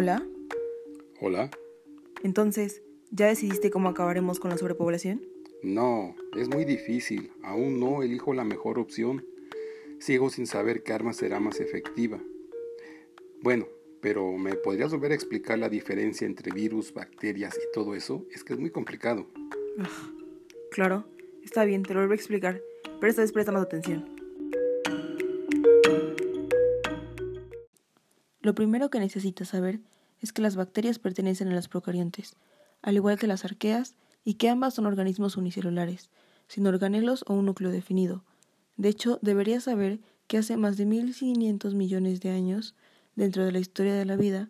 Hola. Hola. Entonces, ¿ya decidiste cómo acabaremos con la sobrepoblación? No, es muy difícil. Aún no elijo la mejor opción. Sigo sin saber qué arma será más efectiva. Bueno, pero ¿me podrías volver a explicar la diferencia entre virus, bacterias y todo eso? Es que es muy complicado. Claro, está bien, te lo voy a explicar, pero esta vez presta más atención. Lo primero que necesitas saber es que las bacterias pertenecen a las procariontes, al igual que las arqueas, y que ambas son organismos unicelulares, sin organelos o un núcleo definido. De hecho, deberías saber que hace más de 1.500 millones de años, dentro de la historia de la vida,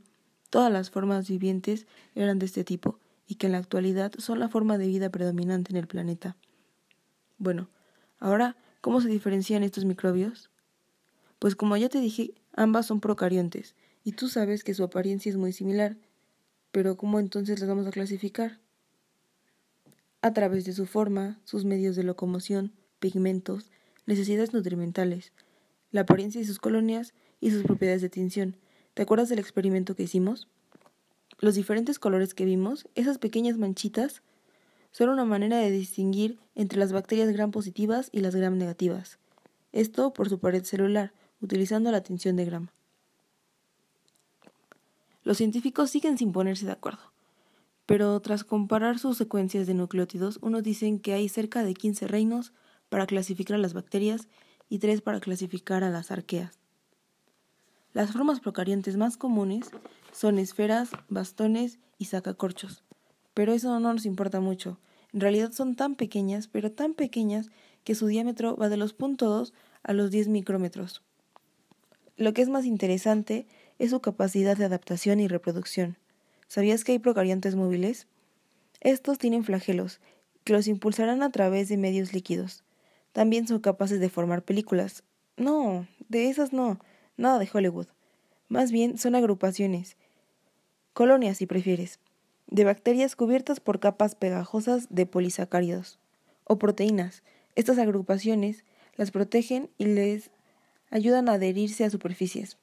todas las formas vivientes eran de este tipo, y que en la actualidad son la forma de vida predominante en el planeta. Bueno, ahora, ¿cómo se diferencian estos microbios? Pues como ya te dije, ambas son procariontes, y tú sabes que su apariencia es muy similar, pero ¿cómo entonces las vamos a clasificar? A través de su forma, sus medios de locomoción, pigmentos, necesidades nutrimentales, la apariencia de sus colonias y sus propiedades de tinción. ¿Te acuerdas del experimento que hicimos? Los diferentes colores que vimos, esas pequeñas manchitas, son una manera de distinguir entre las bacterias gram positivas y las gram negativas. Esto por su pared celular, utilizando la tinción de gram. Los científicos siguen sin ponerse de acuerdo, pero tras comparar sus secuencias de nucleótidos, unos dicen que hay cerca de 15 reinos para clasificar a las bacterias y 3 para clasificar a las arqueas. Las formas procariontes más comunes son esferas, bastones y sacacorchos, pero eso no nos importa mucho. En realidad son tan pequeñas, pero tan pequeñas, que su diámetro va de los 0.2 a los 10 micrómetros. Lo que es más interesante es su capacidad de adaptación y reproducción. ¿Sabías que hay procariontes móviles? Estos tienen flagelos, que los impulsarán a través de medios líquidos. También son capaces de formar películas. No, de esas no, nada de Hollywood. Más bien son agrupaciones, colonias si prefieres, de bacterias cubiertas por capas pegajosas de polisacáridos o proteínas. Estas agrupaciones las protegen y les ayudan a adherirse a superficies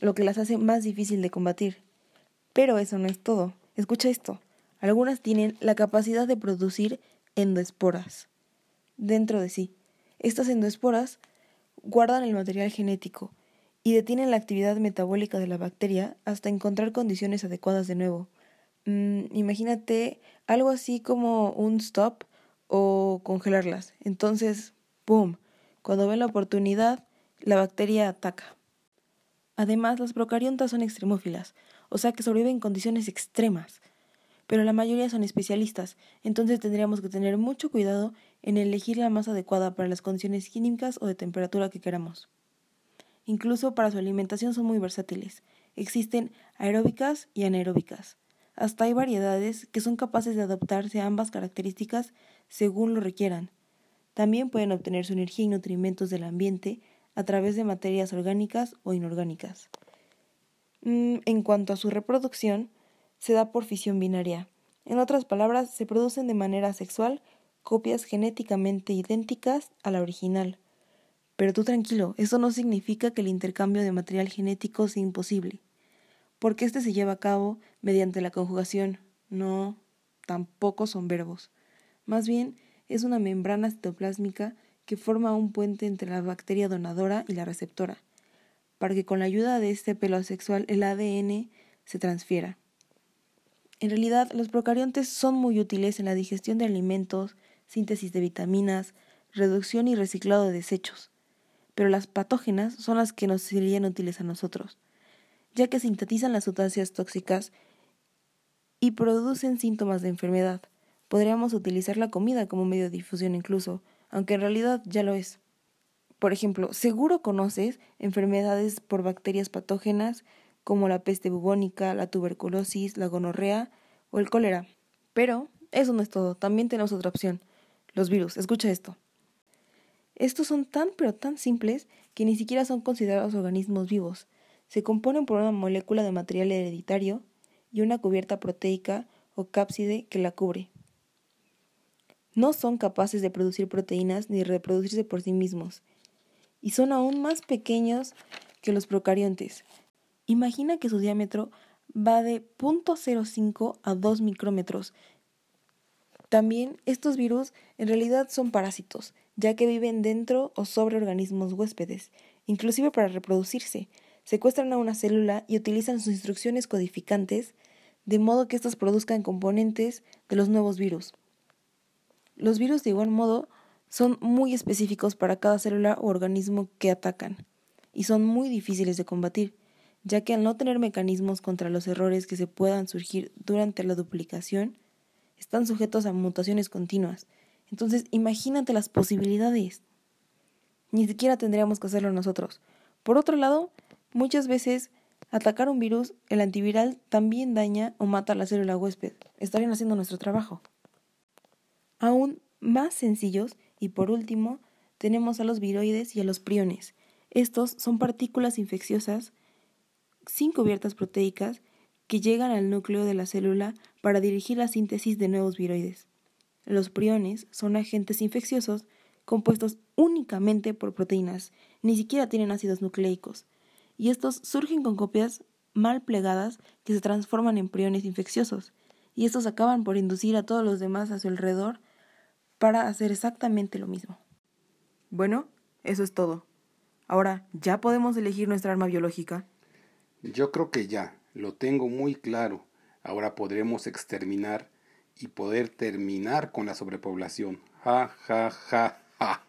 lo que las hace más difícil de combatir. Pero eso no es todo. Escucha esto. Algunas tienen la capacidad de producir endoesporas dentro de sí. Estas endoesporas guardan el material genético y detienen la actividad metabólica de la bacteria hasta encontrar condiciones adecuadas de nuevo. Mm, imagínate algo así como un stop o congelarlas. Entonces, ¡boom! Cuando ven la oportunidad, la bacteria ataca. Además, las procariontas son extremófilas, o sea que sobreviven en condiciones extremas. Pero la mayoría son especialistas, entonces tendríamos que tener mucho cuidado en elegir la más adecuada para las condiciones químicas o de temperatura que queramos. Incluso para su alimentación son muy versátiles. Existen aeróbicas y anaeróbicas. Hasta hay variedades que son capaces de adaptarse a ambas características según lo requieran. También pueden obtener su energía y nutrimentos del ambiente a través de materias orgánicas o inorgánicas. Mm, en cuanto a su reproducción, se da por fisión binaria. En otras palabras, se producen de manera sexual copias genéticamente idénticas a la original. Pero tú tranquilo, eso no significa que el intercambio de material genético sea imposible, porque este se lleva a cabo mediante la conjugación. No, tampoco son verbos. Más bien, es una membrana citoplásmica que forma un puente entre la bacteria donadora y la receptora, para que con la ayuda de este pelo sexual el ADN se transfiera. En realidad, los procariontes son muy útiles en la digestión de alimentos, síntesis de vitaminas, reducción y reciclado de desechos, pero las patógenas son las que nos serían útiles a nosotros, ya que sintetizan las sustancias tóxicas y producen síntomas de enfermedad. Podríamos utilizar la comida como medio de difusión incluso, aunque en realidad ya lo es. Por ejemplo, seguro conoces enfermedades por bacterias patógenas como la peste bubónica, la tuberculosis, la gonorrea o el cólera. Pero eso no es todo, también tenemos otra opción, los virus. Escucha esto. Estos son tan pero tan simples que ni siquiera son considerados organismos vivos. Se componen por una molécula de material hereditario y una cubierta proteica o cápside que la cubre no son capaces de producir proteínas ni reproducirse por sí mismos, y son aún más pequeños que los procariontes. Imagina que su diámetro va de 0.05 a 2 micrómetros. También estos virus en realidad son parásitos, ya que viven dentro o sobre organismos huéspedes, inclusive para reproducirse. Secuestran a una célula y utilizan sus instrucciones codificantes de modo que éstas produzcan componentes de los nuevos virus. Los virus de igual modo son muy específicos para cada célula o organismo que atacan y son muy difíciles de combatir, ya que al no tener mecanismos contra los errores que se puedan surgir durante la duplicación, están sujetos a mutaciones continuas. Entonces, imagínate las posibilidades. Ni siquiera tendríamos que hacerlo nosotros. Por otro lado, muchas veces atacar un virus, el antiviral también daña o mata a la célula huésped. Estarían haciendo nuestro trabajo. Aún más sencillos, y por último, tenemos a los viroides y a los priones. Estos son partículas infecciosas sin cubiertas proteicas que llegan al núcleo de la célula para dirigir la síntesis de nuevos viroides. Los priones son agentes infecciosos compuestos únicamente por proteínas, ni siquiera tienen ácidos nucleicos, y estos surgen con copias mal plegadas que se transforman en priones infecciosos, y estos acaban por inducir a todos los demás a su alrededor para hacer exactamente lo mismo. Bueno, eso es todo. Ahora, ¿ya podemos elegir nuestra arma biológica? Yo creo que ya, lo tengo muy claro. Ahora podremos exterminar y poder terminar con la sobrepoblación. Ja, ja, ja, ja.